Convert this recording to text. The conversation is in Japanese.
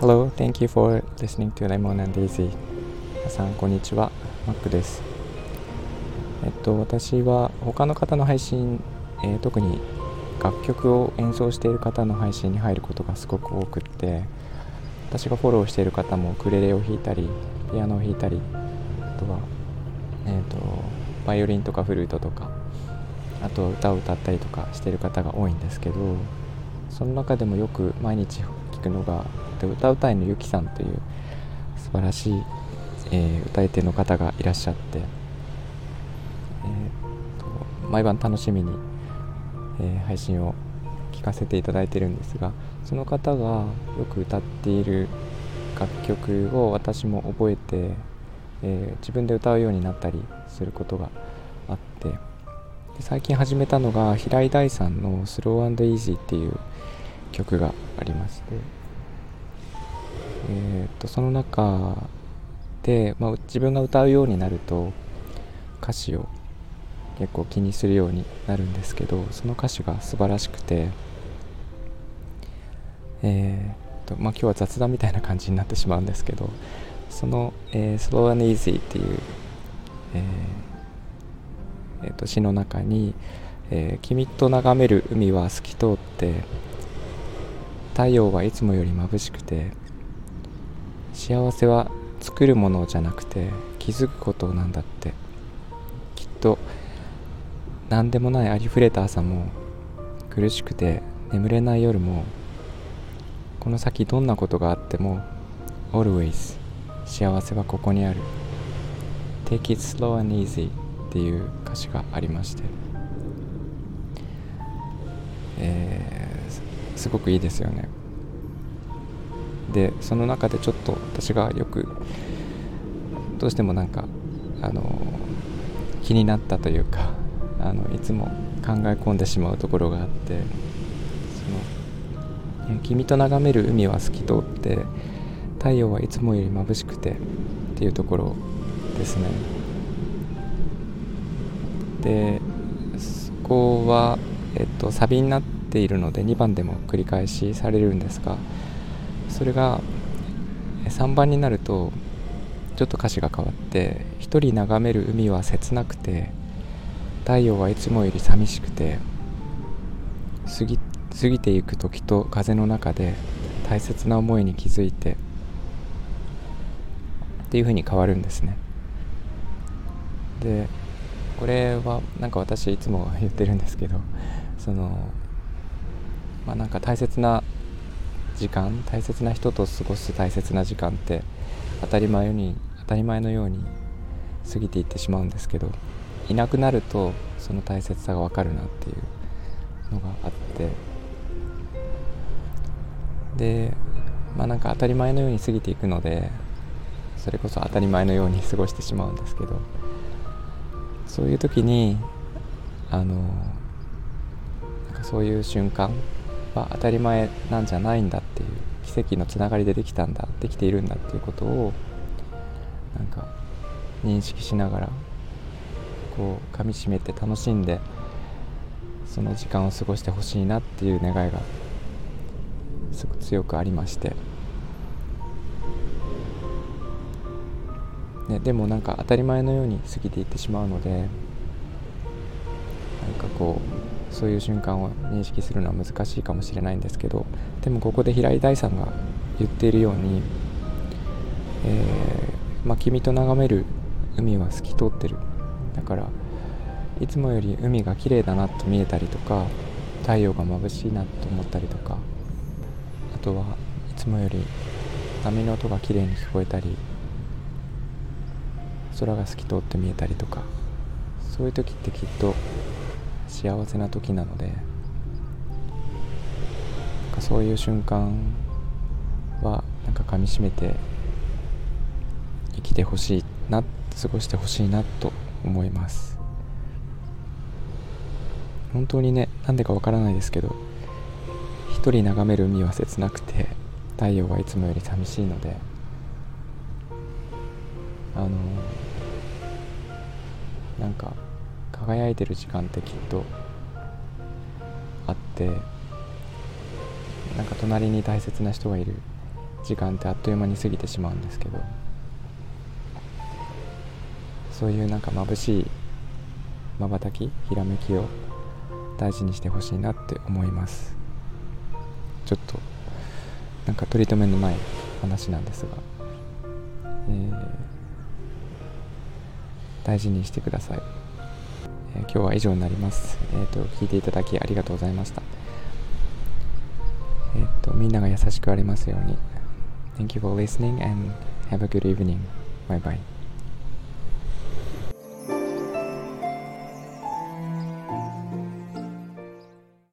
Hello, thank you for listening to Lemon and Daisy. 皆さんこんにちは、マックです。えっと私は他の方の配信、えー、特に楽曲を演奏している方の配信に入ることがすごく多くって私がフォローしている方もウクレレを弾いたりピアノを弾いたりあとはえっ、とバイオリンとかフルートとかあと歌を歌ったりとかしてる方が多いんですけどその中でもよく毎日聞くのが歌うたいのゆきさんという素晴らしい、えー、歌い手の方がいらっしゃって、えーと、毎晩楽しみに、えー、配信を聞かせていただいてるんですがその方がよく歌っている楽曲を私も覚えて、え自分で歌うようになったりすることがあって最近始めたのが平井大さんの「スローイージーっていう曲がありまして、えー、とその中で、まあ、自分が歌うようになると歌詞を結構気にするようになるんですけどその歌詞が素晴らしくて、えーとまあ、今日は雑談みたいな感じになってしまうんですけどその、えー、Slow and Easy っていう、と詩の中に、えー、君と眺める海は透き通って太陽はいつもより眩しくて幸せは作るものじゃなくて気づくことなんだって。きっと何でもないありふれた朝も苦しくて眠れない夜もこの先どんなことがあっても Always 幸せはここにある。Take it slow and easy. っていう歌詞がありまして、えー、すごくいいですよね。でその中でちょっと私がよくどうしてもなんかあの気になったというかあのいつも考え込んでしまうところがあってその「君と眺める海は透き通って太陽はいつもより眩しくて」っていうところですね。でそこは、えっと、サビになっているので2番でも繰り返しされるんですがそれが3番になるとちょっと歌詞が変わって「一人眺める海は切なくて太陽はいつもより寂しくて過ぎ過ぎていく時と風の中で大切な思いに気づいて」っていう風に変わるんですね。でこれはなんか私いつも言ってるんですけどそのまあなんか大切な時間大切な人と過ごす大切な時間って当たり前に当たり前のように過ぎていってしまうんですけどいなくなるとその大切さが分かるなっていうのがあって。でまあなんか当たり前のように過ぎていくのでそれこそ当たり前のように過ごしてしまうんですけどそういう時にあのなんかそういう瞬間は当たり前なんじゃないんだっていう奇跡のつながりでできたんだできているんだっていうことをなんか認識しながらこう噛みしめて楽しんでその時間を過ごしてほしいなっていう願いがすごく強くありまして。ね、でもなんか当たり前のように過ぎていってしまうのでなんかこうそういう瞬間を認識するのは難しいかもしれないんですけどでもここで平井大さんが言っているように、えー、まあ、君と眺める海は透き通ってる。だからいつもより海が綺麗だなと見えたりとか太陽が眩しいなと思ったりとかあとはいつもより波の音が綺麗に聞こえたり空が透き通って見えたりとかそういう時ってきっと幸せな時なのでなんかそういう瞬間はなんかかみしめて生きてほしいな過ごしてほしいなと思います。本当にねなんでかわからないですけど一人眺める海は切なくて太陽はいつもより寂しいのでか輝いてる時間ってきっとあってなんか隣に大切な人がいる時間ってあっという間に過ぎてしまうんですけどそういうなんか眩しいまばたきひらめきを大事にしてほしいなって思います。ちょっとなんか取り留めのない話なんですが、えー、大事にしてください、えー、今日は以上になります、えーと、聞いていただきありがとうございましたえっ、ー、とみんなが優しくありますように Thank you for listening and have a good evening. Bye bye.